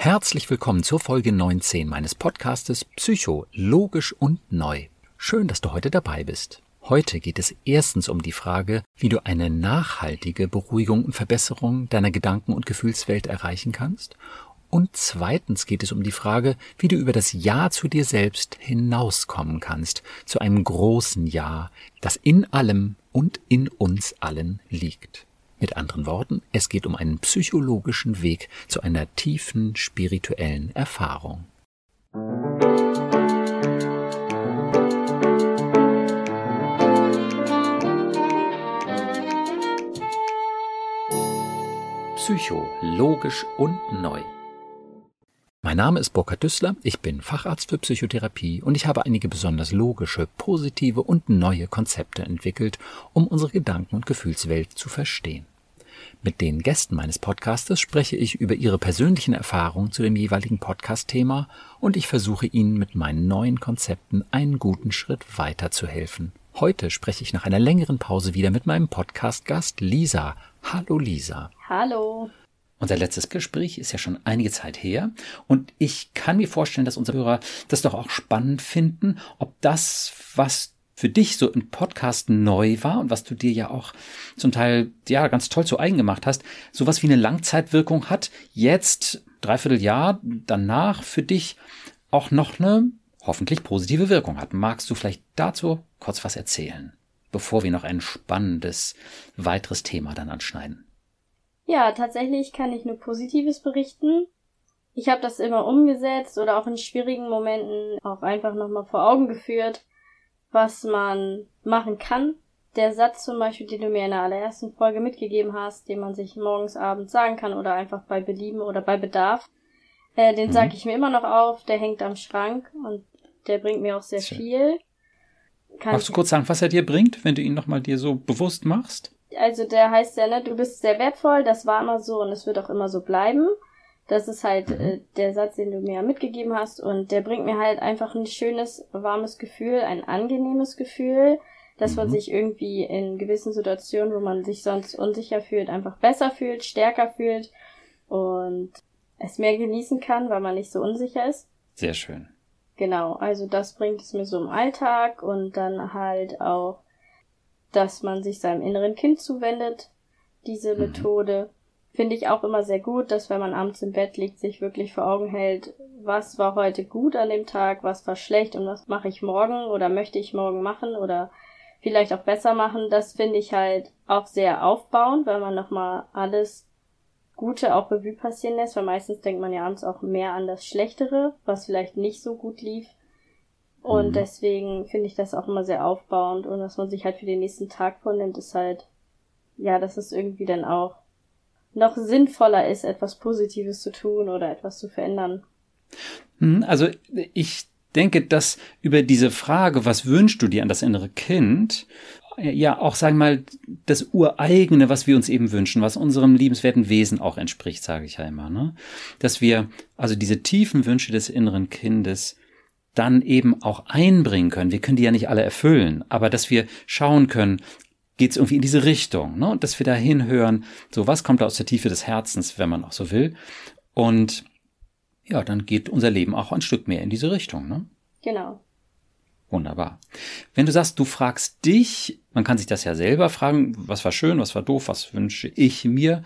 Herzlich willkommen zur Folge 19 meines Podcastes Psycho, logisch und neu. Schön, dass du heute dabei bist. Heute geht es erstens um die Frage, wie du eine nachhaltige Beruhigung und Verbesserung deiner Gedanken- und Gefühlswelt erreichen kannst. Und zweitens geht es um die Frage, wie du über das Ja zu dir selbst hinauskommen kannst, zu einem großen Ja, das in allem und in uns allen liegt. Mit anderen Worten, es geht um einen psychologischen Weg zu einer tiefen spirituellen Erfahrung. Psycho, logisch und neu. Mein Name ist Burkhard Düssler, ich bin Facharzt für Psychotherapie und ich habe einige besonders logische, positive und neue Konzepte entwickelt, um unsere Gedanken- und Gefühlswelt zu verstehen. Mit den Gästen meines Podcastes spreche ich über ihre persönlichen Erfahrungen zu dem jeweiligen Podcast-Thema und ich versuche ihnen mit meinen neuen Konzepten einen guten Schritt weiterzuhelfen. Heute spreche ich nach einer längeren Pause wieder mit meinem Podcast-Gast Lisa. Hallo Lisa. Hallo. Unser letztes Gespräch ist ja schon einige Zeit her und ich kann mir vorstellen, dass unsere Hörer das doch auch spannend finden, ob das, was für dich so im Podcast neu war und was du dir ja auch zum Teil ja ganz toll zu eigen gemacht hast, sowas wie eine Langzeitwirkung hat, jetzt dreiviertel Jahr danach für dich auch noch eine hoffentlich positive Wirkung hat. Magst du vielleicht dazu kurz was erzählen, bevor wir noch ein spannendes weiteres Thema dann anschneiden? Ja, tatsächlich kann ich nur Positives berichten. Ich habe das immer umgesetzt oder auch in schwierigen Momenten auch einfach nochmal vor Augen geführt, was man machen kann. Der Satz zum Beispiel, den du mir in der allerersten Folge mitgegeben hast, den man sich morgens, abends sagen kann oder einfach bei Belieben oder bei Bedarf, äh, den mhm. sage ich mir immer noch auf. Der hängt am Schrank und der bringt mir auch sehr Schön. viel. Kann Magst du kurz sagen, was er dir bringt, wenn du ihn nochmal dir so bewusst machst? Also der heißt ja, ne, du bist sehr wertvoll, das war immer so und es wird auch immer so bleiben. Das ist halt mhm. äh, der Satz, den du mir mitgegeben hast und der bringt mir halt einfach ein schönes, warmes Gefühl, ein angenehmes Gefühl, dass mhm. man sich irgendwie in gewissen Situationen, wo man sich sonst unsicher fühlt, einfach besser fühlt, stärker fühlt und es mehr genießen kann, weil man nicht so unsicher ist. Sehr schön. Genau, also das bringt es mir so im Alltag und dann halt auch, dass man sich seinem inneren Kind zuwendet, diese mhm. Methode. Finde ich auch immer sehr gut, dass wenn man abends im Bett liegt, sich wirklich vor Augen hält, was war heute gut an dem Tag, was war schlecht und was mache ich morgen oder möchte ich morgen machen oder vielleicht auch besser machen. Das finde ich halt auch sehr aufbauend, weil man nochmal alles Gute auch Revue passieren lässt, weil meistens denkt man ja abends auch mehr an das Schlechtere, was vielleicht nicht so gut lief. Und mhm. deswegen finde ich das auch immer sehr aufbauend und was man sich halt für den nächsten Tag vornimmt, ist halt, ja, dass es irgendwie dann auch noch sinnvoller ist, etwas Positives zu tun oder etwas zu verändern. Mhm, also ich denke, dass über diese Frage, was wünschst du dir an das innere Kind, ja auch, sagen wir mal, das Ureigene, was wir uns eben wünschen, was unserem liebenswerten Wesen auch entspricht, sage ich ja immer, ne? Dass wir also diese tiefen Wünsche des inneren Kindes dann eben auch einbringen können. Wir können die ja nicht alle erfüllen, aber dass wir schauen können, geht es irgendwie in diese Richtung, ne? Und dass wir da hinhören, so was kommt da aus der Tiefe des Herzens, wenn man auch so will. Und ja, dann geht unser Leben auch ein Stück mehr in diese Richtung, ne? Genau. Wunderbar. Wenn du sagst, du fragst dich, man kann sich das ja selber fragen, was war schön, was war doof, was wünsche ich mir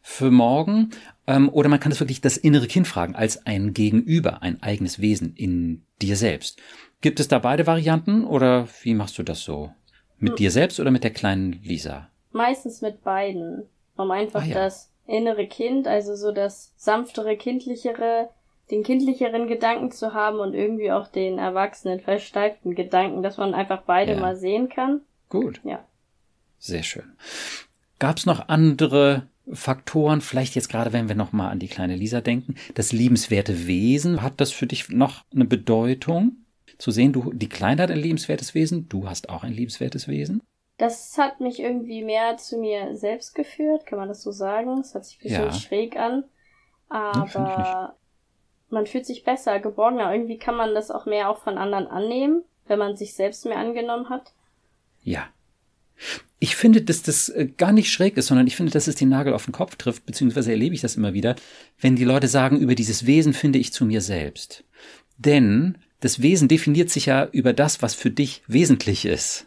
für morgen, ähm, oder man kann es wirklich das innere Kind fragen, als ein Gegenüber, ein eigenes Wesen in dir selbst. Gibt es da beide Varianten oder wie machst du das so? Mit hm. dir selbst oder mit der kleinen Lisa? Meistens mit beiden, um einfach ah, ja. das innere Kind, also so das sanftere, kindlichere den kindlicheren Gedanken zu haben und irgendwie auch den erwachsenen, versteiften Gedanken, dass man einfach beide ja. mal sehen kann. Gut. Ja. Sehr schön. Gab es noch andere Faktoren, vielleicht jetzt gerade, wenn wir nochmal an die kleine Lisa denken, das liebenswerte Wesen, hat das für dich noch eine Bedeutung? Zu sehen, du, die Kleine hat ein liebenswertes Wesen, du hast auch ein liebenswertes Wesen? Das hat mich irgendwie mehr zu mir selbst geführt, kann man das so sagen? Das hört sich ein bisschen ja. schräg an. Aber ja, man fühlt sich besser, geborgener. Irgendwie kann man das auch mehr auch von anderen annehmen, wenn man sich selbst mehr angenommen hat. Ja. Ich finde, dass das äh, gar nicht schräg ist, sondern ich finde, dass es den Nagel auf den Kopf trifft, beziehungsweise erlebe ich das immer wieder, wenn die Leute sagen, über dieses Wesen finde ich zu mir selbst. Denn das Wesen definiert sich ja über das, was für dich wesentlich ist.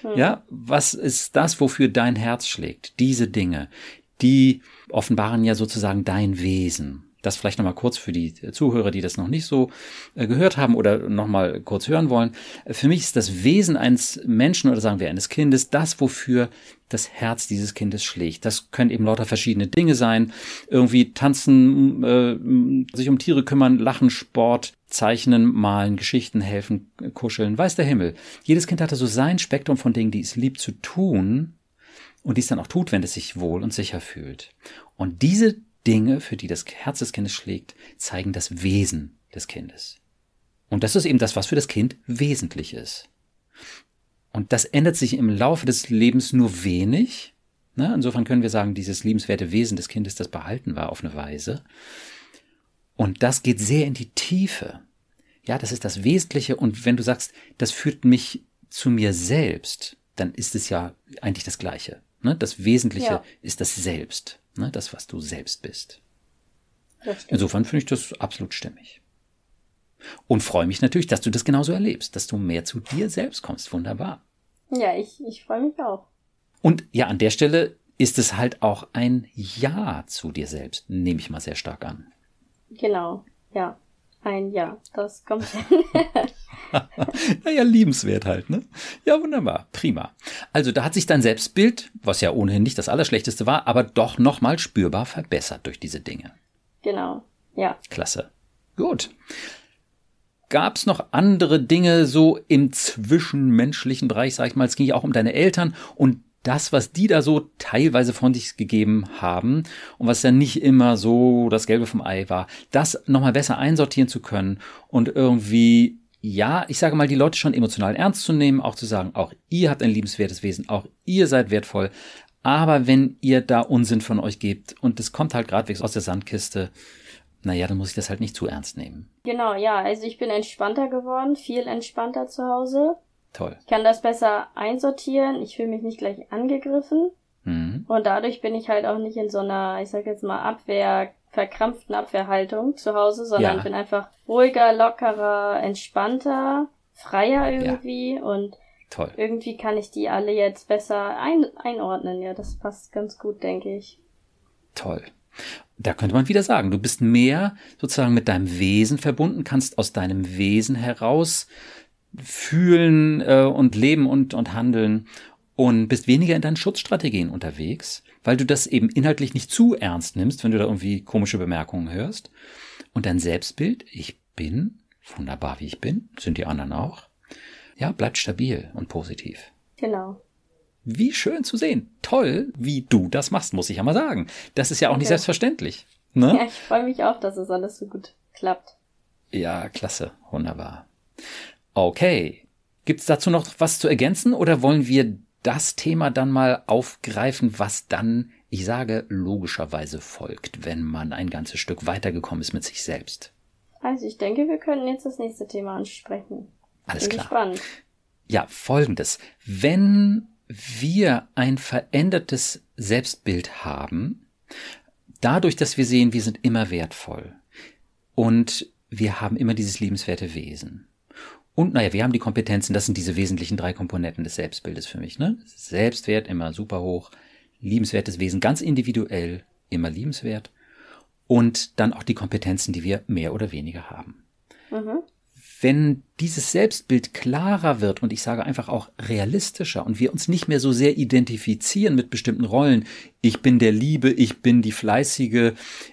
Hm. Ja, was ist das, wofür dein Herz schlägt? Diese Dinge, die offenbaren ja sozusagen dein Wesen. Das vielleicht nochmal kurz für die Zuhörer, die das noch nicht so äh, gehört haben oder nochmal kurz hören wollen. Für mich ist das Wesen eines Menschen oder sagen wir eines Kindes das, wofür das Herz dieses Kindes schlägt. Das können eben lauter verschiedene Dinge sein. Irgendwie tanzen, äh, sich um Tiere kümmern, lachen, Sport, zeichnen, malen, Geschichten helfen, kuscheln, weiß der Himmel. Jedes Kind hatte so sein Spektrum von Dingen, die es liebt zu tun und dies dann auch tut, wenn es sich wohl und sicher fühlt. Und diese Dinge, für die das Herz des Kindes schlägt, zeigen das Wesen des Kindes. Und das ist eben das, was für das Kind wesentlich ist. Und das ändert sich im Laufe des Lebens nur wenig. Ne? Insofern können wir sagen, dieses liebenswerte Wesen des Kindes, das behalten war auf eine Weise. Und das geht sehr in die Tiefe. Ja, das ist das Wesentliche. Und wenn du sagst, das führt mich zu mir selbst, dann ist es ja eigentlich das Gleiche. Ne? Das Wesentliche ja. ist das Selbst. Ne? Das, was du selbst bist. Insofern finde ich das absolut stimmig. Und freue mich natürlich, dass du das genauso erlebst, dass du mehr zu dir selbst kommst. Wunderbar. Ja, ich, ich freue mich auch. Und ja, an der Stelle ist es halt auch ein Ja zu dir selbst, nehme ich mal sehr stark an. Genau, ja. Ein Ja, das kommt. naja, liebenswert halt, ne? Ja, wunderbar, prima. Also da hat sich dein Selbstbild, was ja ohnehin nicht das Allerschlechteste war, aber doch nochmal spürbar verbessert durch diese Dinge. Genau, ja. Klasse. Gut. Gab es noch andere Dinge so im zwischenmenschlichen Bereich, sag ich mal, es ging ja auch um deine Eltern und das, was die da so teilweise von sich gegeben haben und was ja nicht immer so das Gelbe vom Ei war, das nochmal besser einsortieren zu können und irgendwie, ja, ich sage mal, die Leute schon emotional ernst zu nehmen, auch zu sagen, auch ihr habt ein liebenswertes Wesen, auch ihr seid wertvoll, aber wenn ihr da Unsinn von euch gebt und das kommt halt gradwegs aus der Sandkiste, naja, dann muss ich das halt nicht zu ernst nehmen. Genau, ja, also ich bin entspannter geworden, viel entspannter zu Hause. Toll. Ich kann das besser einsortieren. Ich fühle mich nicht gleich angegriffen. Mhm. Und dadurch bin ich halt auch nicht in so einer, ich sag jetzt mal, Abwehr, verkrampften Abwehrhaltung zu Hause, sondern ja. bin einfach ruhiger, lockerer, entspannter, freier irgendwie ja. und Toll. irgendwie kann ich die alle jetzt besser ein einordnen. Ja, das passt ganz gut, denke ich. Toll. Da könnte man wieder sagen, du bist mehr sozusagen mit deinem Wesen verbunden, kannst aus deinem Wesen heraus fühlen äh, und leben und, und handeln und bist weniger in deinen Schutzstrategien unterwegs, weil du das eben inhaltlich nicht zu ernst nimmst, wenn du da irgendwie komische Bemerkungen hörst. Und dein Selbstbild, ich bin wunderbar wie ich bin, sind die anderen auch, ja, bleibt stabil und positiv. Genau. Wie schön zu sehen. Toll, wie du das machst, muss ich ja mal sagen. Das ist ja auch okay. nicht selbstverständlich. Ne? Ja, ich freue mich auch, dass es alles so gut klappt. Ja, klasse, wunderbar. Okay. Gibt es dazu noch was zu ergänzen oder wollen wir das Thema dann mal aufgreifen, was dann, ich sage, logischerweise folgt, wenn man ein ganzes Stück weitergekommen ist mit sich selbst? Also ich denke, wir können jetzt das nächste Thema ansprechen. Alles Bin klar. Gespannt. Ja, folgendes. Wenn wir ein verändertes Selbstbild haben, dadurch, dass wir sehen, wir sind immer wertvoll und wir haben immer dieses liebenswerte Wesen und naja, wir haben die Kompetenzen, das sind diese wesentlichen drei Komponenten des Selbstbildes für mich. Ne? Selbstwert immer super hoch, liebenswertes Wesen ganz individuell, immer liebenswert. Und dann auch die Kompetenzen, die wir mehr oder weniger haben. Mhm wenn dieses Selbstbild klarer wird und ich sage einfach auch realistischer und wir uns nicht mehr so sehr identifizieren mit bestimmten Rollen, ich bin der Liebe, ich bin die Fleißige,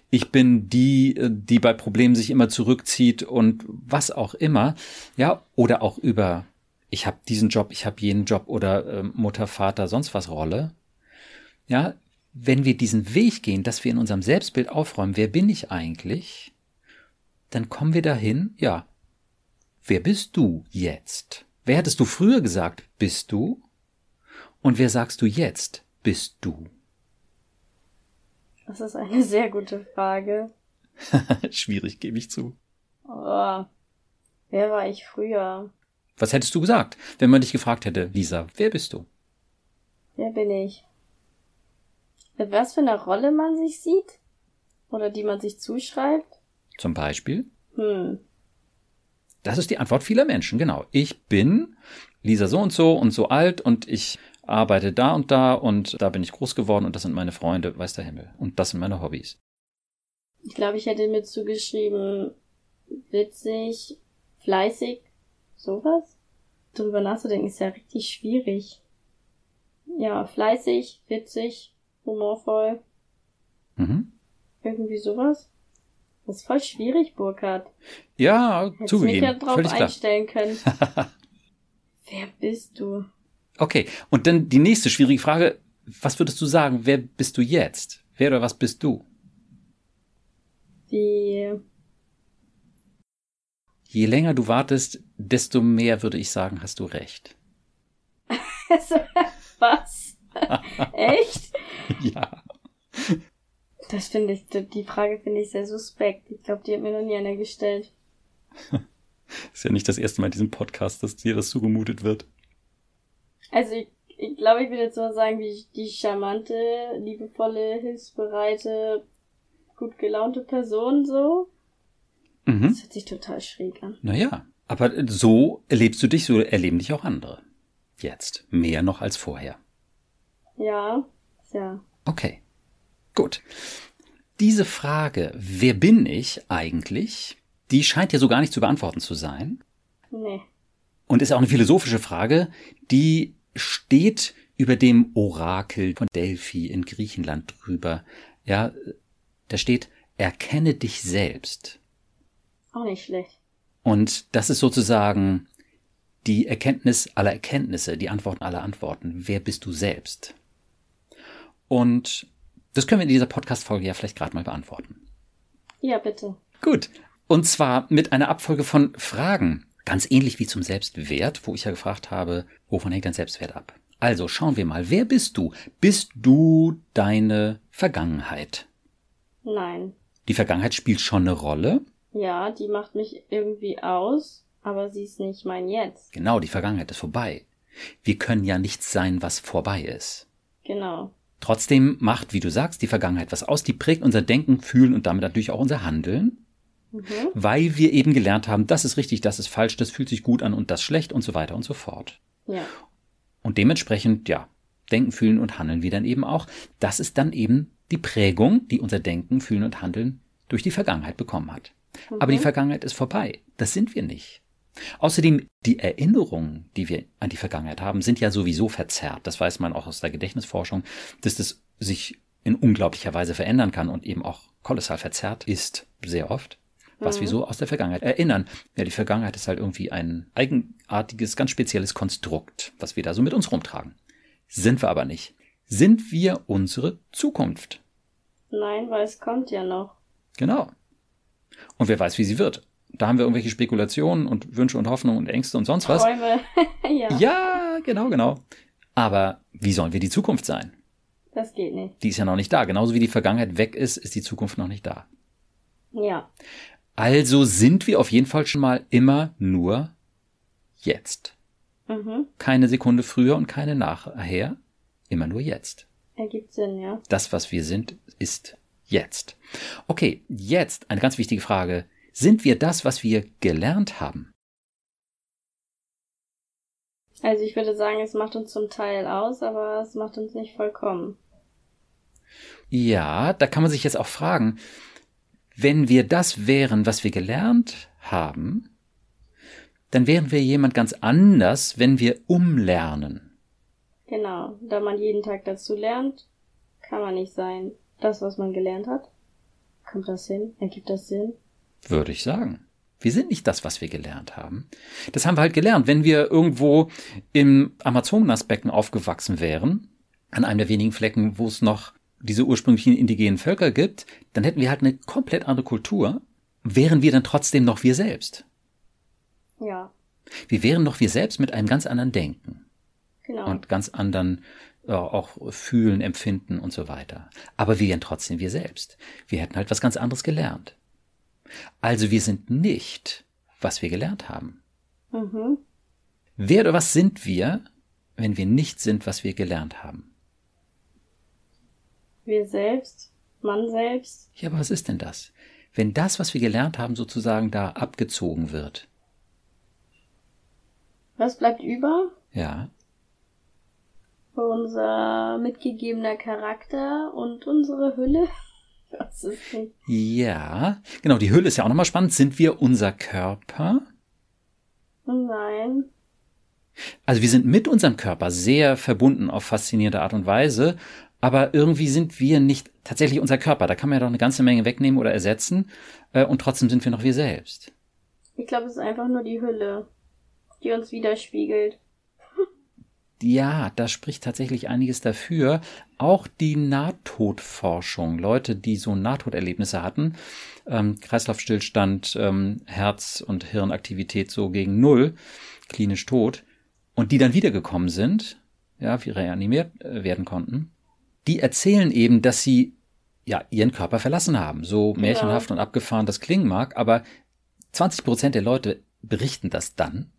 ich bin die, die bei Problemen sich immer zurückzieht und was auch immer, ja, oder auch über ich habe diesen Job, ich habe jenen Job oder äh, Mutter, Vater, sonst was Rolle. Ja, wenn wir diesen Weg gehen, dass wir in unserem Selbstbild aufräumen, wer bin ich eigentlich, dann kommen wir dahin, ja, Wer bist du jetzt? Wer hättest du früher gesagt, bist du? Und wer sagst du jetzt, bist du? Das ist eine sehr gute Frage. Schwierig, gebe ich zu. Oh, wer war ich früher? Was hättest du gesagt, wenn man dich gefragt hätte, Lisa, wer bist du? Wer bin ich? Mit was für einer Rolle man sich sieht? Oder die man sich zuschreibt? Zum Beispiel? Hm. Das ist die Antwort vieler Menschen, genau. Ich bin Lisa so und so und so alt und ich arbeite da und da und da bin ich groß geworden und das sind meine Freunde, weiß der Himmel. Und das sind meine Hobbys. Ich glaube, ich hätte mir zugeschrieben, witzig, fleißig, sowas. Darüber nachzudenken ist ja richtig schwierig. Ja, fleißig, witzig, humorvoll. Mhm. Irgendwie sowas. Das ist voll schwierig, Burkhard. Ja, Hättest zugegeben. mich ja drauf Völlig klar. einstellen können. Wer bist du? Okay, und dann die nächste schwierige Frage. Was würdest du sagen? Wer bist du jetzt? Wer oder was bist du? Die, Je länger du wartest, desto mehr würde ich sagen, hast du recht. was? Echt? Ja. Das finde ich, die Frage finde ich sehr suspekt. Ich glaube, die hat mir noch nie einer gestellt. Ist ja nicht das erste Mal in diesem Podcast, dass dir das zugemutet wird. Also ich, ich glaube, ich würde jetzt mal sagen, wie die charmante, liebevolle, hilfsbereite, gut gelaunte Person so. Mhm. Das hört sich total schräg an. Naja, aber so erlebst du dich, so erleben dich auch andere. Jetzt. Mehr noch als vorher. Ja, ja. Okay. Gut. Diese Frage, wer bin ich eigentlich, die scheint ja so gar nicht zu beantworten zu sein. Nee. Und ist auch eine philosophische Frage, die steht über dem Orakel von Delphi in Griechenland drüber. Ja, da steht, erkenne dich selbst. Auch nicht schlecht. Und das ist sozusagen die Erkenntnis aller Erkenntnisse, die Antworten aller Antworten. Wer bist du selbst? Und das können wir in dieser Podcast-Folge ja vielleicht gerade mal beantworten. Ja, bitte. Gut. Und zwar mit einer Abfolge von Fragen. Ganz ähnlich wie zum Selbstwert, wo ich ja gefragt habe, wovon hängt dein Selbstwert ab? Also schauen wir mal, wer bist du? Bist du deine Vergangenheit? Nein. Die Vergangenheit spielt schon eine Rolle. Ja, die macht mich irgendwie aus, aber sie ist nicht mein Jetzt. Genau, die Vergangenheit ist vorbei. Wir können ja nichts sein, was vorbei ist. Genau. Trotzdem macht, wie du sagst, die Vergangenheit was aus. Die prägt unser Denken, Fühlen und damit natürlich auch unser Handeln, Mhm. weil wir eben gelernt haben, das ist richtig, das ist falsch, das fühlt sich gut an und das schlecht und so weiter und so fort. Ja. Und dementsprechend, ja, Denken, Fühlen und Handeln wir dann eben auch. Das ist dann eben die Prägung, die unser Denken, Fühlen und Handeln durch die Vergangenheit bekommen hat. Aber die Vergangenheit ist vorbei. Das sind wir nicht. Außerdem, die Erinnerungen, die wir an die Vergangenheit haben, sind ja sowieso verzerrt. Das weiß man auch aus der Gedächtnisforschung, dass das sich in unglaublicher Weise verändern kann und eben auch kolossal verzerrt ist, sehr oft. Was wir so aus der Vergangenheit erinnern. Ja, die Vergangenheit ist halt irgendwie ein eigenartiges, ganz spezielles Konstrukt, was wir da so mit uns rumtragen. Sind wir aber nicht. Sind wir unsere Zukunft? Nein, weil es kommt ja noch. Genau. Und wer weiß, wie sie wird. Da haben wir irgendwelche Spekulationen und Wünsche und Hoffnungen und Ängste und sonst was. Träume. ja, Ja, genau, genau. Aber wie sollen wir die Zukunft sein? das geht nicht. Die ist ja noch nicht da. Genauso wie die Vergangenheit weg ist, ist die Zukunft noch nicht da. Ja. Also sind wir auf jeden Fall schon mal immer nur jetzt. Mhm. Keine Sekunde früher und keine nachher. Immer nur jetzt. Ergibt Sinn, ja. Das, was wir sind, ist jetzt. Okay, jetzt eine ganz wichtige Frage. Sind wir das, was wir gelernt haben? Also ich würde sagen, es macht uns zum Teil aus, aber es macht uns nicht vollkommen. Ja, da kann man sich jetzt auch fragen, wenn wir das wären, was wir gelernt haben, dann wären wir jemand ganz anders, wenn wir umlernen. Genau. Da man jeden Tag dazu lernt, kann man nicht sein. Das, was man gelernt hat. Kommt das hin? Ergibt das Sinn? Würde ich sagen. Wir sind nicht das, was wir gelernt haben. Das haben wir halt gelernt. Wenn wir irgendwo im Amazonasbecken aufgewachsen wären, an einem der wenigen Flecken, wo es noch diese ursprünglichen indigenen Völker gibt, dann hätten wir halt eine komplett andere Kultur. Wären wir dann trotzdem noch wir selbst? Ja. Wir wären noch wir selbst mit einem ganz anderen Denken Genau. und ganz anderen äh, auch fühlen, empfinden und so weiter. Aber wir wären trotzdem wir selbst. Wir hätten halt was ganz anderes gelernt. Also wir sind nicht, was wir gelernt haben. mhm. Wer oder was sind wir, wenn wir nicht sind, was wir gelernt haben? Wir selbst, man selbst. Ja, aber was ist denn das? Wenn das, was wir gelernt haben, sozusagen da abgezogen wird. Was bleibt über? Ja. Unser mitgegebener Charakter und unsere Hülle. Das ist nicht. Ja, genau, die Hülle ist ja auch nochmal spannend. Sind wir unser Körper? Nein. Also wir sind mit unserem Körper sehr verbunden auf faszinierende Art und Weise, aber irgendwie sind wir nicht tatsächlich unser Körper. Da kann man ja doch eine ganze Menge wegnehmen oder ersetzen äh, und trotzdem sind wir noch wir selbst. Ich glaube, es ist einfach nur die Hülle, die uns widerspiegelt. Ja, da spricht tatsächlich einiges dafür. Auch die Nahtodforschung, Leute, die so Nahtoderlebnisse hatten, ähm, Kreislaufstillstand, ähm, Herz- und Hirnaktivität so gegen Null, klinisch tot, und die dann wiedergekommen sind, ja, wie reanimiert äh, werden konnten, die erzählen eben, dass sie ja ihren Körper verlassen haben. So märchenhaft ja. und abgefahren das klingen mag, aber 20 Prozent der Leute berichten das dann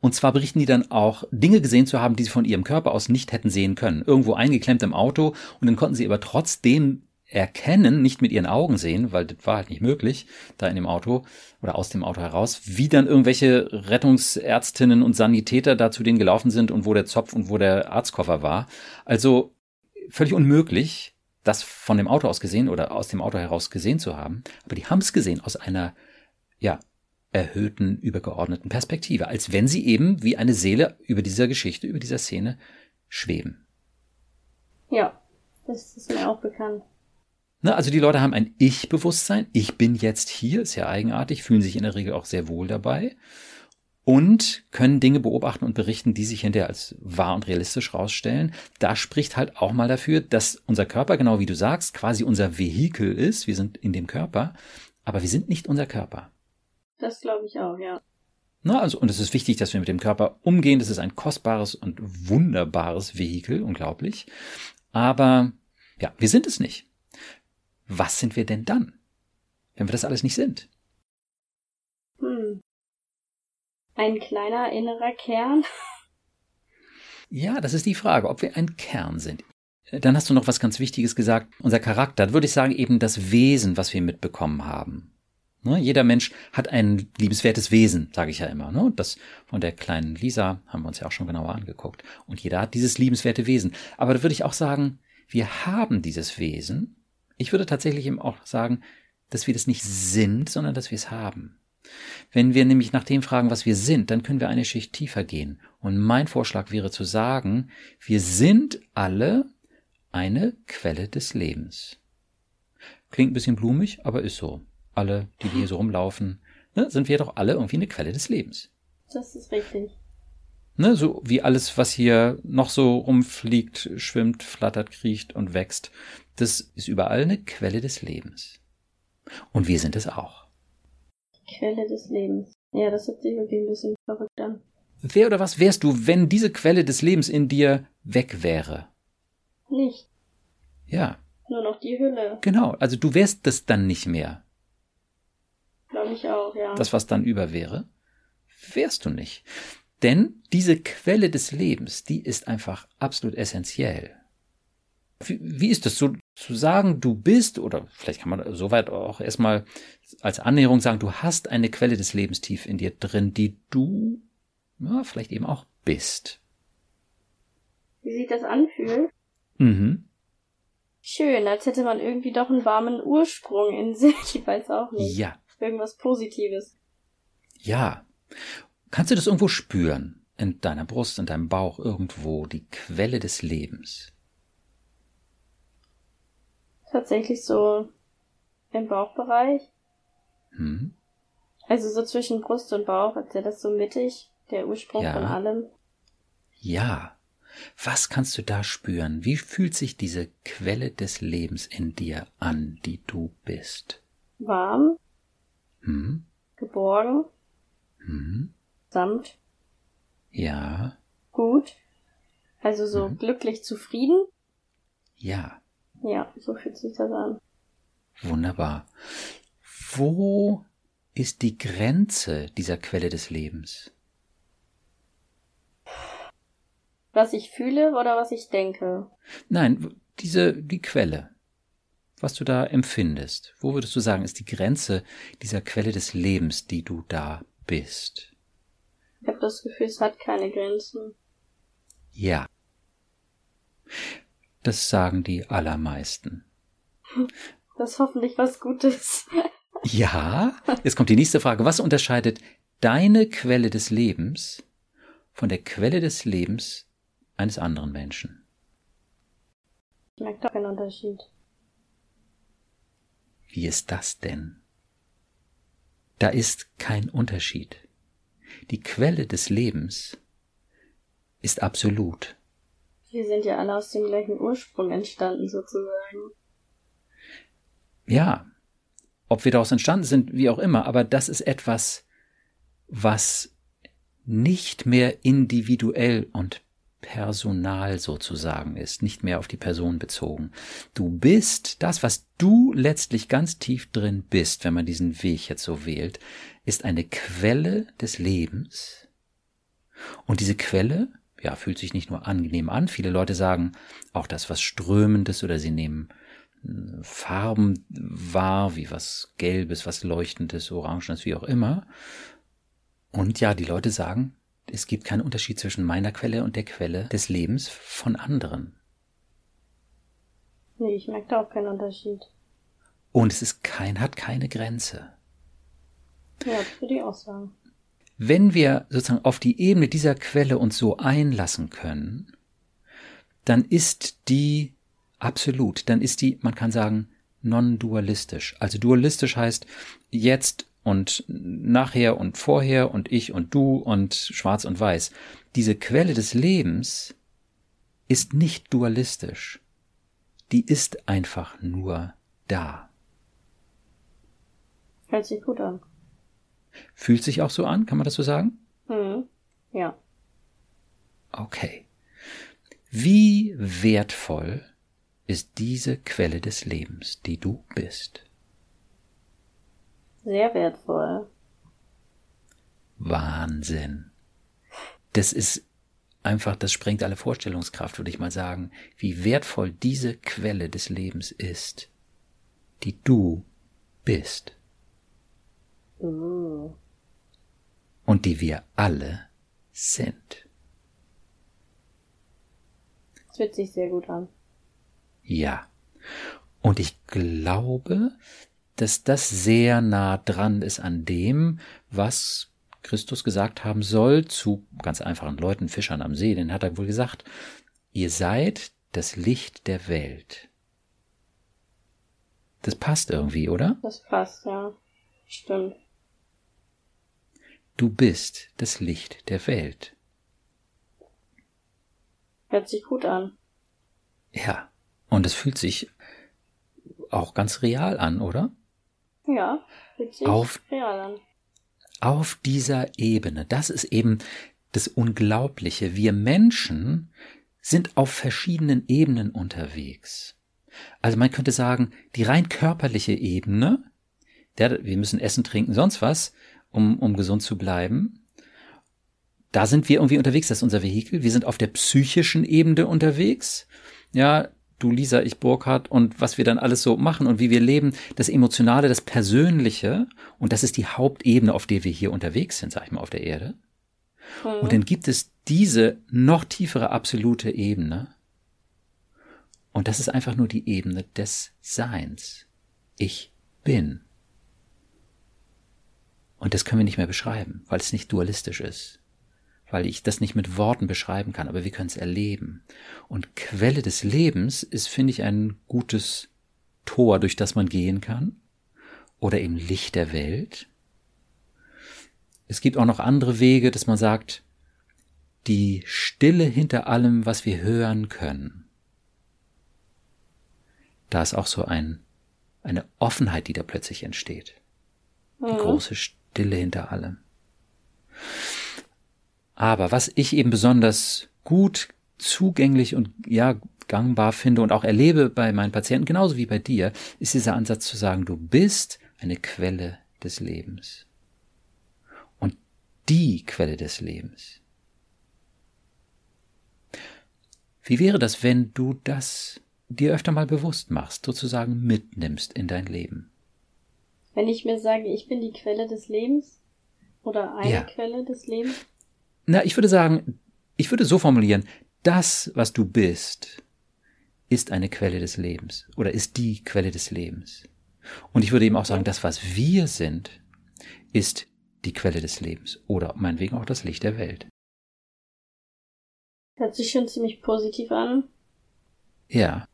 und zwar berichten die dann auch, Dinge gesehen zu haben, die sie von ihrem Körper aus nicht hätten sehen können. Irgendwo eingeklemmt im Auto und dann konnten sie aber trotzdem erkennen, nicht mit ihren Augen sehen, weil das war halt nicht möglich, da in dem Auto oder aus dem Auto heraus, wie dann irgendwelche Rettungsärztinnen und Sanitäter da zu denen gelaufen sind und wo der Zopf und wo der Arztkoffer war. Also völlig unmöglich, das von dem Auto aus gesehen oder aus dem Auto heraus gesehen zu haben. Aber die haben es gesehen aus einer, ja, erhöhten, übergeordneten Perspektive, als wenn sie eben wie eine Seele über dieser Geschichte, über dieser Szene schweben. Ja, das ist mir auch bekannt. Na, also die Leute haben ein Ich-Bewusstsein. Ich bin jetzt hier, ist ja eigenartig, fühlen sich in der Regel auch sehr wohl dabei und können Dinge beobachten und berichten, die sich hinterher als wahr und realistisch rausstellen. Da spricht halt auch mal dafür, dass unser Körper, genau wie du sagst, quasi unser Vehikel ist. Wir sind in dem Körper, aber wir sind nicht unser Körper. Das glaube ich auch, ja. Na, also, und es ist wichtig, dass wir mit dem Körper umgehen. Das ist ein kostbares und wunderbares Vehikel, unglaublich. Aber ja, wir sind es nicht. Was sind wir denn dann, wenn wir das alles nicht sind? Hm. Ein kleiner innerer Kern. Ja, das ist die Frage, ob wir ein Kern sind. Dann hast du noch was ganz Wichtiges gesagt. Unser Charakter, würde ich sagen, eben das Wesen, was wir mitbekommen haben. Ne? Jeder Mensch hat ein liebenswertes Wesen, sage ich ja immer. Ne? Das von der kleinen Lisa haben wir uns ja auch schon genauer angeguckt. Und jeder hat dieses liebenswerte Wesen. Aber da würde ich auch sagen, wir haben dieses Wesen. Ich würde tatsächlich eben auch sagen, dass wir das nicht sind, sondern dass wir es haben. Wenn wir nämlich nach dem fragen, was wir sind, dann können wir eine Schicht tiefer gehen. Und mein Vorschlag wäre zu sagen, wir sind alle eine Quelle des Lebens. Klingt ein bisschen blumig, aber ist so alle, die hier so rumlaufen, ne, sind wir doch alle irgendwie eine Quelle des Lebens. Das ist richtig. Ne, so wie alles, was hier noch so rumfliegt, schwimmt, flattert, kriecht und wächst, das ist überall eine Quelle des Lebens. Und wir sind es auch. Quelle des Lebens. Ja, das hört sich wirklich ein bisschen verrückt an. Wer oder was wärst du, wenn diese Quelle des Lebens in dir weg wäre? Nicht. Ja. Nur noch die Hülle. Genau, also du wärst das dann nicht mehr. Glaube ich auch, ja. Das, was dann über wäre, wärst du nicht. Denn diese Quelle des Lebens, die ist einfach absolut essentiell. Wie, wie ist das so zu sagen, du bist, oder vielleicht kann man soweit auch erstmal als Annäherung sagen, du hast eine Quelle des Lebens tief in dir drin, die du ja, vielleicht eben auch bist. Wie sich das anfühlt? Mhm. Schön, als hätte man irgendwie doch einen warmen Ursprung in sich, ich weiß auch nicht. Ja, Irgendwas Positives. Ja. Kannst du das irgendwo spüren? In deiner Brust, in deinem Bauch, irgendwo, die Quelle des Lebens? Tatsächlich so im Bauchbereich. Hm? Also so zwischen Brust und Bauch, als wäre das so mittig, der Ursprung Ja. von allem. Ja. Was kannst du da spüren? Wie fühlt sich diese Quelle des Lebens in dir an, die du bist? Warm, Hm? geborgen, Hm? sanft, Ja. gut. Also so Mhm. glücklich, zufrieden. Ja. Ja, so fühlt sich das an. Wunderbar. Wo ist die Grenze dieser Quelle des Lebens? Was ich fühle oder was ich denke? Nein, diese, die Quelle. Was du da empfindest. Wo würdest du sagen, ist die Grenze dieser Quelle des Lebens, die du da bist? Ich habe das Gefühl, es hat keine Grenzen. Ja. Das sagen die allermeisten. Das ist hoffentlich was Gutes. Ja, jetzt kommt die nächste Frage. Was unterscheidet deine Quelle des Lebens von der Quelle des Lebens eines anderen Menschen? Ich merke doch keinen Unterschied. Wie ist das denn? Da ist kein Unterschied. Die Quelle des Lebens ist absolut. Wir sind ja alle aus dem gleichen Ursprung entstanden, sozusagen. Ja, ob wir daraus entstanden sind, wie auch immer, aber das ist etwas, was nicht mehr individuell und personal sozusagen ist, nicht mehr auf die Person bezogen. Du bist das, was du letztlich ganz tief drin bist, wenn man diesen Weg jetzt so wählt, ist eine Quelle des Lebens. Und diese Quelle, ja, fühlt sich nicht nur angenehm an. Viele Leute sagen auch das was Strömendes oder sie nehmen hm, Farben wahr, wie was Gelbes, was Leuchtendes, Orangenes, wie auch immer. Und ja, die Leute sagen, es gibt keinen Unterschied zwischen meiner Quelle und der Quelle des Lebens von anderen. Nee, ich merke da auch keinen Unterschied. Und es ist kein, hat keine Grenze. Ja, das würde ich auch sagen. Wenn wir sozusagen auf die Ebene dieser Quelle uns so einlassen können, dann ist die absolut, dann ist die, man kann sagen, non-dualistisch. Also dualistisch heißt jetzt und nachher und vorher und ich und du und schwarz und weiß. Diese Quelle des Lebens ist nicht dualistisch. Die ist einfach nur da. Hört sich gut an. Fühlt sich auch so an, kann man das so sagen? Hm. Ja. Okay. Wie wertvoll ist diese Quelle des Lebens, die du bist? Sehr wertvoll. Wahnsinn. Das ist einfach, das sprengt alle Vorstellungskraft, würde ich mal sagen, wie wertvoll diese Quelle des Lebens ist, die du bist. Uh. Und die wir alle sind. Das fühlt sich sehr gut an. Ja. Und ich glaube, dass das sehr nah dran ist an dem, was Christus gesagt haben soll zu ganz einfachen Leuten, Fischern am See. Den hat er wohl gesagt, ihr seid das Licht der Welt. Das passt irgendwie, oder? Das passt, ja. Stimmt. Du bist das Licht der Welt. Hört sich gut an. Ja. Und es fühlt sich auch ganz real an, oder? Ja, sich Auf- real an. auf dieser Ebene. Das ist eben das Unglaubliche. Wir Menschen sind auf verschiedenen Ebenen unterwegs. Also man könnte sagen, die rein körperliche Ebene, der, wir müssen essen, trinken, sonst was, um, um gesund zu bleiben. Da sind wir irgendwie unterwegs, das ist unser Vehikel. Wir sind auf der psychischen Ebene unterwegs. Ja, du Lisa, ich Burkhard und was wir dann alles so machen und wie wir leben, das Emotionale, das Persönliche und das ist die Hauptebene, auf der wir hier unterwegs sind, sag ich mal, auf der Erde. Hm. Und dann gibt es diese noch tiefere absolute Ebene und das ist einfach nur die Ebene des Seins. Ich bin. Und das können wir nicht mehr beschreiben, weil es nicht dualistisch ist weil ich das nicht mit Worten beschreiben kann, aber wir können es erleben. Und Quelle des Lebens ist, finde ich, ein gutes Tor, durch das man gehen kann. Oder eben Licht der Welt. Es gibt auch noch andere Wege, dass man sagt, die Stille hinter allem, was wir hören können. Da ist auch so ein, eine Offenheit, die da plötzlich entsteht. Die Mhm. große Stille hinter allem. Aber was ich eben besonders gut zugänglich und ja gangbar finde und auch erlebe bei meinen Patienten genauso wie bei dir, ist dieser Ansatz zu sagen, du bist eine Quelle des Lebens. Und die Quelle des Lebens Wie wäre das, wenn du das dir öfter mal bewusst machst, sozusagen mitnimmst in dein Leben? Wenn ich mir sage, ich bin die Quelle des Lebens oder eine ja. Quelle des Lebens? Na, ich würde sagen, ich würde so formulieren, das, was du bist, ist eine Quelle des Lebens oder ist die Quelle des Lebens. Und ich würde eben auch sagen, das, was wir sind, ist die Quelle des Lebens oder meinetwegen auch das Licht der Welt. Hört sich schon ziemlich positiv an. Ja.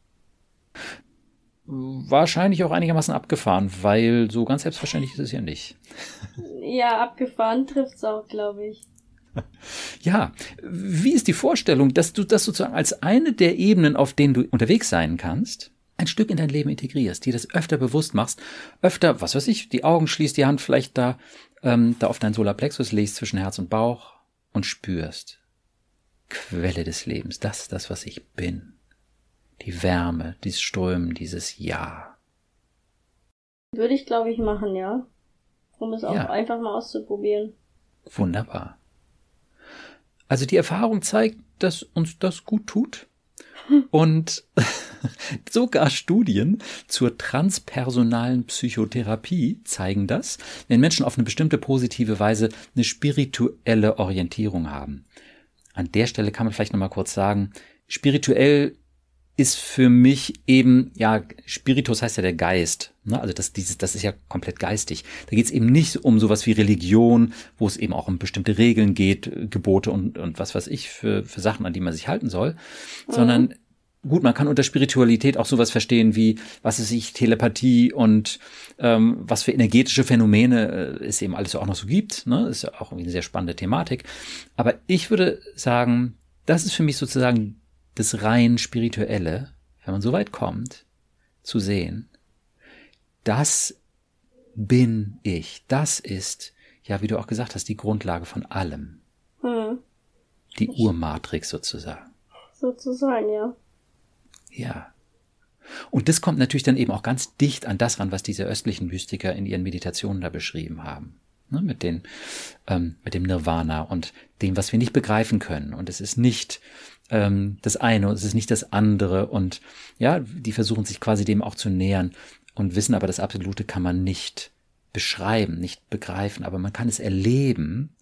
Wahrscheinlich auch einigermaßen abgefahren, weil so ganz selbstverständlich ist es ja nicht. Ja, abgefahren trifft's auch, glaube ich. Ja, wie ist die Vorstellung, dass du das sozusagen als eine der Ebenen, auf denen du unterwegs sein kannst, ein Stück in dein Leben integrierst, dir das öfter bewusst machst, öfter, was weiß ich, die Augen schließt, die Hand vielleicht da, ähm, da auf dein Solarplexus legst zwischen Herz und Bauch und spürst. Quelle des Lebens, das ist das, was ich bin. Die Wärme, dieses Strömen, dieses Ja. Würde ich, glaube ich, machen, ja. Um es auch ja. einfach mal auszuprobieren. Wunderbar. Also die Erfahrung zeigt, dass uns das gut tut. Und sogar Studien zur transpersonalen Psychotherapie zeigen das, wenn Menschen auf eine bestimmte positive Weise eine spirituelle Orientierung haben. An der Stelle kann man vielleicht nochmal kurz sagen, spirituell ist für mich eben, ja, Spiritus heißt ja der Geist. Ne? Also das, dieses, das ist ja komplett geistig. Da geht es eben nicht um sowas wie Religion, wo es eben auch um bestimmte Regeln geht, Gebote und, und was weiß ich für, für Sachen, an die man sich halten soll, mhm. sondern gut, man kann unter Spiritualität auch sowas verstehen wie, was ist ich, Telepathie und ähm, was für energetische Phänomene äh, es eben alles auch noch so gibt. Ne? Ist ja auch irgendwie eine sehr spannende Thematik. Aber ich würde sagen, das ist für mich sozusagen das rein spirituelle, wenn man so weit kommt, zu sehen, das bin ich, das ist, ja, wie du auch gesagt hast, die Grundlage von allem. Hm. Die Urmatrix sozusagen. Sozusagen, ja. Ja. Und das kommt natürlich dann eben auch ganz dicht an das ran, was diese östlichen Mystiker in ihren Meditationen da beschrieben haben. Ne, mit, den, ähm, mit dem Nirvana und dem, was wir nicht begreifen können. Und es ist nicht ähm, das eine und es ist nicht das andere. Und ja, die versuchen sich quasi dem auch zu nähern und wissen aber, das Absolute kann man nicht beschreiben, nicht begreifen, aber man kann es erleben.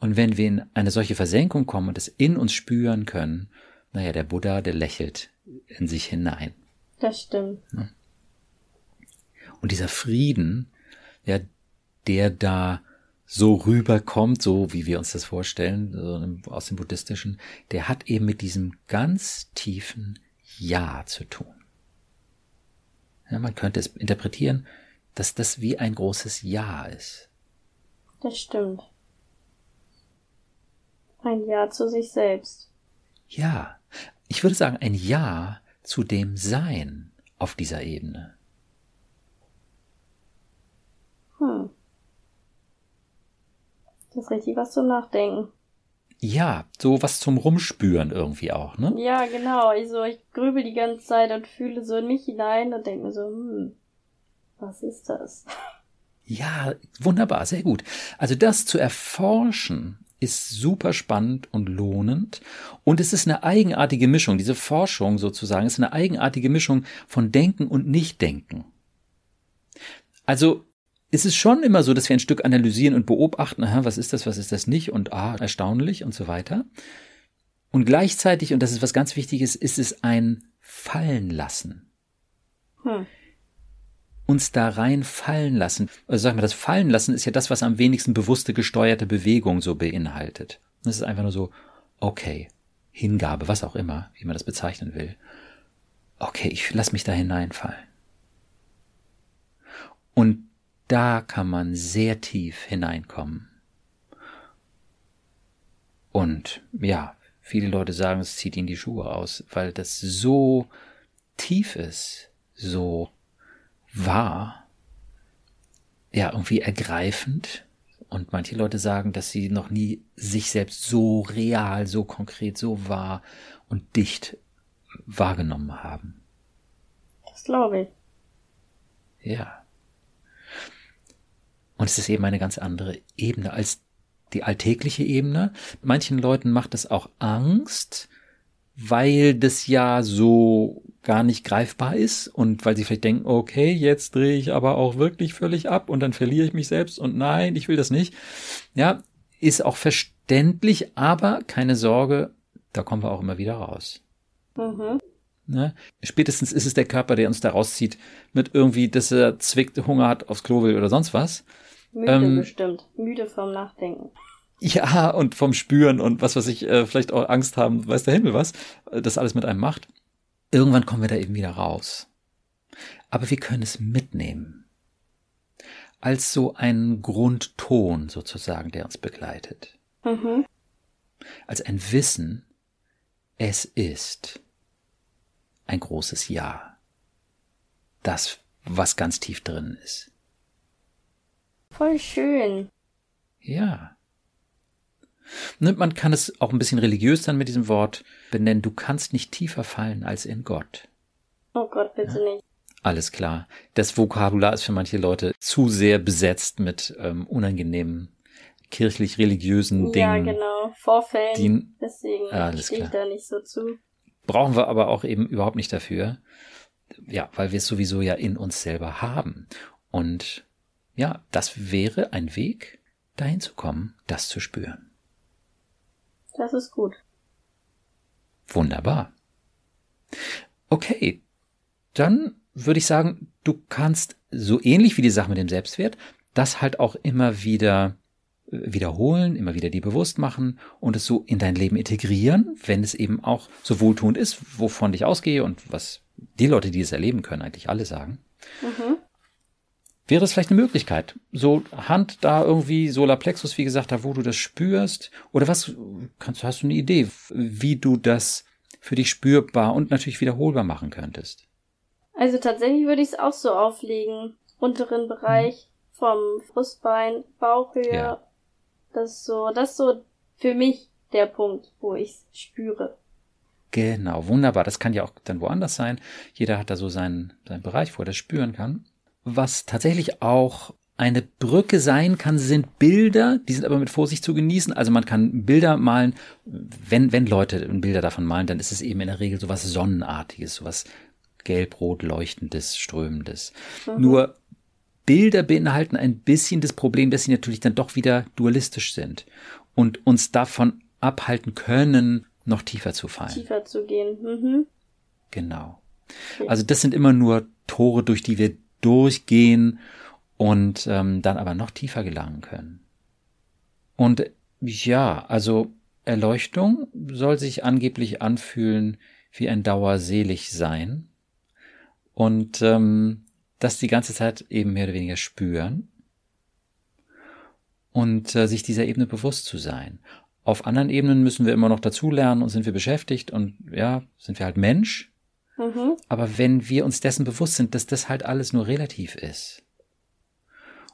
Und wenn wir in eine solche Versenkung kommen und es in uns spüren können, naja, der Buddha, der lächelt in sich hinein. Das stimmt. Und dieser Frieden, ja, der da so rüberkommt, so wie wir uns das vorstellen, so aus dem Buddhistischen, der hat eben mit diesem ganz tiefen Ja zu tun. Ja, man könnte es interpretieren, dass das wie ein großes Ja ist. Das stimmt. Ein Ja zu sich selbst. Ja, ich würde sagen, ein Ja zu dem Sein auf dieser Ebene. Hm. Das ist richtig was zum Nachdenken. Ja, so was zum Rumspüren irgendwie auch, ne? Ja, genau. Also ich grübel die ganze Zeit und fühle so in mich hinein und denke mir so, hm, was ist das? Ja, wunderbar, sehr gut. Also das zu erforschen ist super spannend und lohnend. Und es ist eine eigenartige Mischung. Diese Forschung sozusagen ist eine eigenartige Mischung von Denken und Nichtdenken. Also ist es schon immer so, dass wir ein Stück analysieren und beobachten, aha, was ist das, was ist das nicht und ah, erstaunlich und so weiter. Und gleichzeitig, und das ist was ganz Wichtiges, ist es ein Fallenlassen. Hm. Uns da rein fallen lassen. Also sag mal, das Fallen lassen ist ja das, was am wenigsten bewusste gesteuerte Bewegung so beinhaltet. Das ist einfach nur so, okay, Hingabe, was auch immer, wie man das bezeichnen will. Okay, ich lass mich da hineinfallen. Und da kann man sehr tief hineinkommen. Und ja, viele Leute sagen, es zieht ihnen die Schuhe aus, weil das so tief ist, so wahr, ja, irgendwie ergreifend. Und manche Leute sagen, dass sie noch nie sich selbst so real, so konkret, so wahr und dicht wahrgenommen haben. Das glaube ich. Ja. Und es ist eben eine ganz andere Ebene als die alltägliche Ebene. Manchen Leuten macht es auch Angst, weil das ja so gar nicht greifbar ist und weil sie vielleicht denken, okay, jetzt drehe ich aber auch wirklich völlig ab und dann verliere ich mich selbst und nein, ich will das nicht. Ja, ist auch verständlich, aber keine Sorge, da kommen wir auch immer wieder raus. Mhm. Ne? Spätestens ist es der Körper, der uns da rauszieht, mit irgendwie, dass er zwickt, Hunger hat, aufs Klo will oder sonst was. Müde ähm, bestimmt. Müde vom Nachdenken. Ja, und vom Spüren und was weiß ich, äh, vielleicht auch Angst haben, weiß der Himmel was, äh, das alles mit einem macht. Irgendwann kommen wir da eben wieder raus. Aber wir können es mitnehmen. Als so ein Grundton sozusagen, der uns begleitet. Mhm. Als ein Wissen, es ist ein großes Ja. Das, was ganz tief drin ist. Voll schön. Ja. Ne, man kann es auch ein bisschen religiös dann mit diesem Wort benennen. Du kannst nicht tiefer fallen als in Gott. Oh Gott, bitte ja? nicht. Alles klar. Das Vokabular ist für manche Leute zu sehr besetzt mit ähm, unangenehmen kirchlich-religiösen Dingen. Ja, genau. Vorfällen. Die, Deswegen stehe ich da nicht so zu. Brauchen wir aber auch eben überhaupt nicht dafür. Ja, weil wir es sowieso ja in uns selber haben. Und ja, das wäre ein Weg, dahin zu kommen, das zu spüren. Das ist gut. Wunderbar. Okay, dann würde ich sagen, du kannst so ähnlich wie die Sache mit dem Selbstwert, das halt auch immer wieder äh, wiederholen, immer wieder die bewusst machen und es so in dein Leben integrieren, wenn es eben auch so wohltuend ist, wovon ich ausgehe und was die Leute, die es erleben können, eigentlich alle sagen. Mhm wäre es vielleicht eine Möglichkeit. So Hand da irgendwie Solarplexus, wie gesagt, da wo du das spürst. Oder was, kannst, hast du eine Idee, wie du das für dich spürbar und natürlich wiederholbar machen könntest? Also tatsächlich würde ich es auch so auflegen. Unteren Bereich mhm. vom Brustbein, Bauchhöhe. Ja. Das ist so, das ist so für mich der Punkt, wo ich es spüre. Genau, wunderbar. Das kann ja auch dann woanders sein. Jeder hat da so seinen, seinen Bereich, wo er das spüren kann. Was tatsächlich auch eine Brücke sein kann, sind Bilder, die sind aber mit Vorsicht zu genießen. Also man kann Bilder malen, wenn, wenn Leute Bilder davon malen, dann ist es eben in der Regel sowas Sonnenartiges, sowas gelb-rot leuchtendes, strömendes. Mhm. Nur Bilder beinhalten ein bisschen das Problem, dass sie natürlich dann doch wieder dualistisch sind und uns davon abhalten können, noch tiefer zu fallen. Tiefer zu gehen. Mhm. Genau. Also das sind immer nur Tore, durch die wir durchgehen und ähm, dann aber noch tiefer gelangen können. Und ja, also Erleuchtung soll sich angeblich anfühlen wie ein dauerselig sein und ähm, das die ganze Zeit eben mehr oder weniger spüren und äh, sich dieser Ebene bewusst zu sein. Auf anderen Ebenen müssen wir immer noch dazulernen und sind wir beschäftigt und ja, sind wir halt Mensch Mhm. Aber wenn wir uns dessen bewusst sind, dass das halt alles nur relativ ist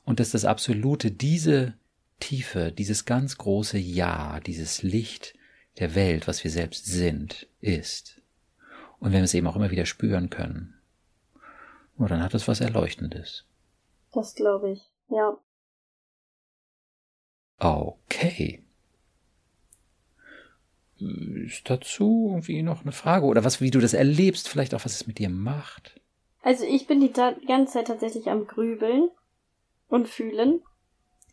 und dass das Absolute diese Tiefe, dieses ganz große Ja, dieses Licht der Welt, was wir selbst sind, ist. Und wenn wir es eben auch immer wieder spüren können, oh, dann hat es was Erleuchtendes. Das glaube ich, ja. Okay ist dazu irgendwie noch eine Frage oder was, wie du das erlebst, vielleicht auch was es mit dir macht? Also ich bin die ganze Zeit tatsächlich am Grübeln und fühlen.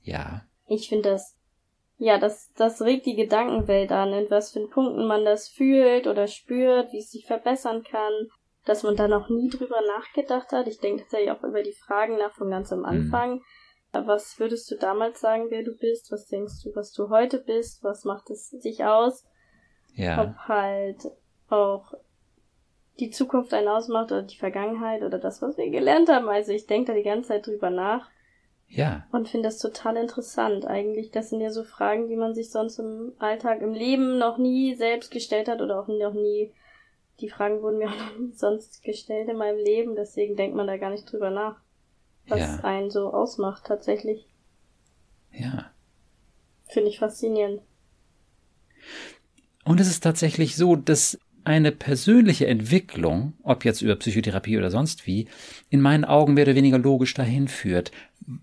Ja. Ich finde das, ja, das, das regt die Gedankenwelt an, in was für Punkten man das fühlt oder spürt, wie es sich verbessern kann, dass man da noch nie drüber nachgedacht hat. Ich denke tatsächlich auch über die Fragen nach von ganz am mhm. Anfang. Mhm. Was würdest du damals sagen, wer du bist? Was denkst du, was du heute bist? Was macht es sich aus? Ja. Ob halt auch die Zukunft einen ausmacht oder die Vergangenheit oder das, was wir gelernt haben. Also ich denke da die ganze Zeit drüber nach. Ja. Und finde das total interessant. Eigentlich, das sind ja so Fragen, die man sich sonst im Alltag, im Leben noch nie selbst gestellt hat oder auch noch nie. Die Fragen wurden mir auch noch nie sonst gestellt in meinem Leben. Deswegen denkt man da gar nicht drüber nach, was ja. einen so ausmacht tatsächlich. Ja. Finde ich faszinierend. Und es ist tatsächlich so, dass eine persönliche Entwicklung, ob jetzt über Psychotherapie oder sonst wie, in meinen Augen mehr oder weniger logisch dahin führt,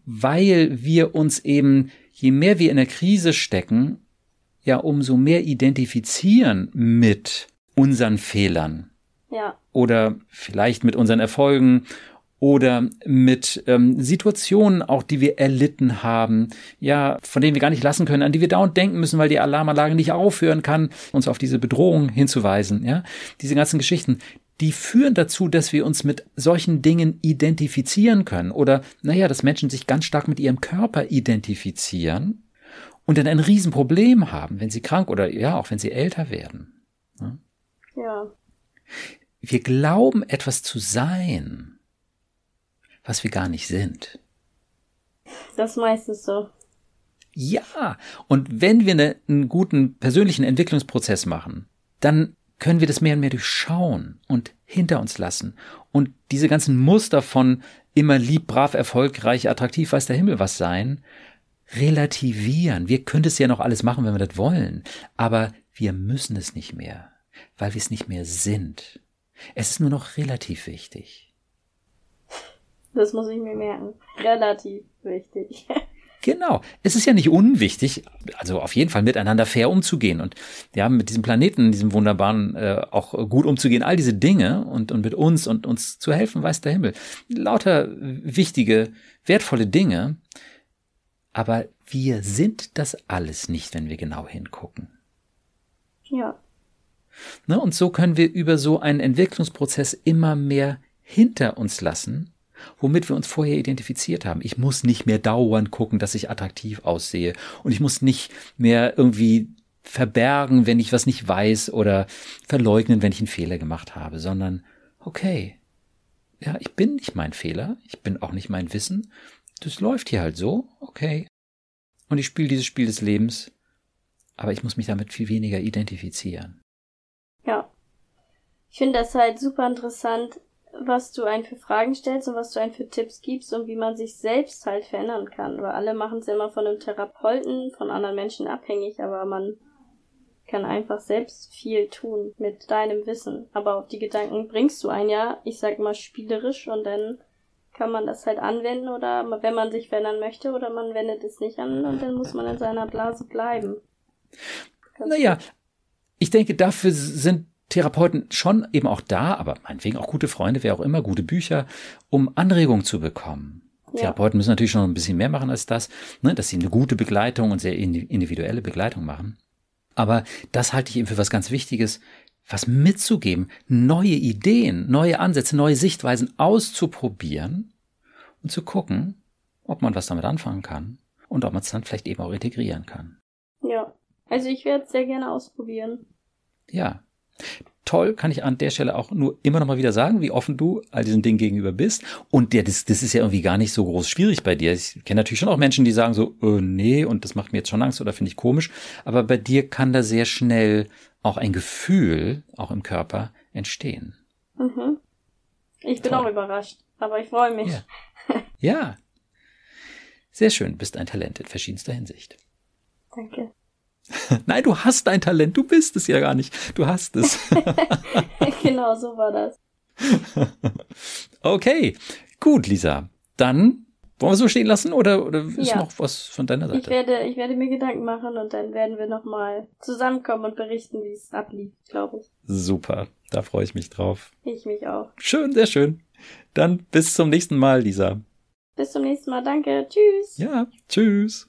weil wir uns eben, je mehr wir in der Krise stecken, ja umso mehr identifizieren mit unseren Fehlern. Ja. Oder vielleicht mit unseren Erfolgen oder mit ähm, Situationen auch, die wir erlitten haben, ja, von denen wir gar nicht lassen können, an die wir dauernd denken müssen, weil die Alarmanlage nicht aufhören kann, uns auf diese Bedrohung hinzuweisen, ja. Diese ganzen Geschichten, die führen dazu, dass wir uns mit solchen Dingen identifizieren können oder, naja, dass Menschen sich ganz stark mit ihrem Körper identifizieren und dann ein Riesenproblem haben, wenn sie krank oder ja, auch wenn sie älter werden. Ja. ja. Wir glauben etwas zu sein, was wir gar nicht sind. Das ist meistens so. Ja, und wenn wir eine, einen guten persönlichen Entwicklungsprozess machen, dann können wir das mehr und mehr durchschauen und hinter uns lassen und diese ganzen Muster von immer lieb, brav, erfolgreich, attraktiv, weiß der Himmel was sein, relativieren. Wir können es ja noch alles machen, wenn wir das wollen, aber wir müssen es nicht mehr, weil wir es nicht mehr sind. Es ist nur noch relativ wichtig. Das muss ich mir merken. Relativ wichtig. Genau. Es ist ja nicht unwichtig, also auf jeden Fall miteinander fair umzugehen und ja, mit diesem Planeten, diesem wunderbaren, äh, auch gut umzugehen, all diese Dinge und, und mit uns und uns zu helfen, weiß der Himmel. Lauter wichtige, wertvolle Dinge. Aber wir sind das alles nicht, wenn wir genau hingucken. Ja. Ne, und so können wir über so einen Entwicklungsprozess immer mehr hinter uns lassen womit wir uns vorher identifiziert haben. Ich muss nicht mehr dauernd gucken, dass ich attraktiv aussehe und ich muss nicht mehr irgendwie verbergen, wenn ich was nicht weiß oder verleugnen, wenn ich einen Fehler gemacht habe, sondern okay, ja, ich bin nicht mein Fehler, ich bin auch nicht mein Wissen, das läuft hier halt so, okay. Und ich spiele dieses Spiel des Lebens, aber ich muss mich damit viel weniger identifizieren. Ja. Ich finde das halt super interessant, was du einen für Fragen stellst und was du einen für Tipps gibst und wie man sich selbst halt verändern kann. Weil alle machen es immer von einem Therapeuten, von anderen Menschen abhängig, aber man kann einfach selbst viel tun mit deinem Wissen. Aber auf die Gedanken bringst du ein ja, ich sag mal spielerisch und dann kann man das halt anwenden oder wenn man sich verändern möchte oder man wendet es nicht an und dann muss man in seiner Blase bleiben. Ganz naja, ich denke, dafür sind Therapeuten schon eben auch da, aber meinetwegen auch gute Freunde, wer auch immer, gute Bücher, um Anregungen zu bekommen. Ja. Therapeuten müssen natürlich noch ein bisschen mehr machen als das, ne, dass sie eine gute Begleitung und sehr individuelle Begleitung machen. Aber das halte ich eben für was ganz Wichtiges, was mitzugeben, neue Ideen, neue Ansätze, neue Sichtweisen auszuprobieren und zu gucken, ob man was damit anfangen kann und ob man es dann vielleicht eben auch integrieren kann. Ja, also ich werde es sehr gerne ausprobieren. Ja, Toll, kann ich an der Stelle auch nur immer noch mal wieder sagen, wie offen du all diesen Dingen gegenüber bist. Und der, das, das ist ja irgendwie gar nicht so groß schwierig bei dir. Ich kenne natürlich schon auch Menschen, die sagen so, äh, nee, und das macht mir jetzt schon Angst oder finde ich komisch. Aber bei dir kann da sehr schnell auch ein Gefühl, auch im Körper, entstehen. Mhm. Ich bin Toll. auch überrascht, aber ich freue mich. Ja. ja. Sehr schön, bist ein Talent in verschiedenster Hinsicht. Danke. Nein, du hast ein Talent, du bist es ja gar nicht. Du hast es. genau, so war das. okay, gut, Lisa. Dann wollen wir so stehen lassen oder, oder ist ja. noch was von deiner Seite? Ich werde, ich werde mir Gedanken machen und dann werden wir nochmal zusammenkommen und berichten, wie es ablief, glaube ich. Super, da freue ich mich drauf. Ich mich auch. Schön, sehr schön. Dann bis zum nächsten Mal, Lisa. Bis zum nächsten Mal, danke. Tschüss. Ja, tschüss.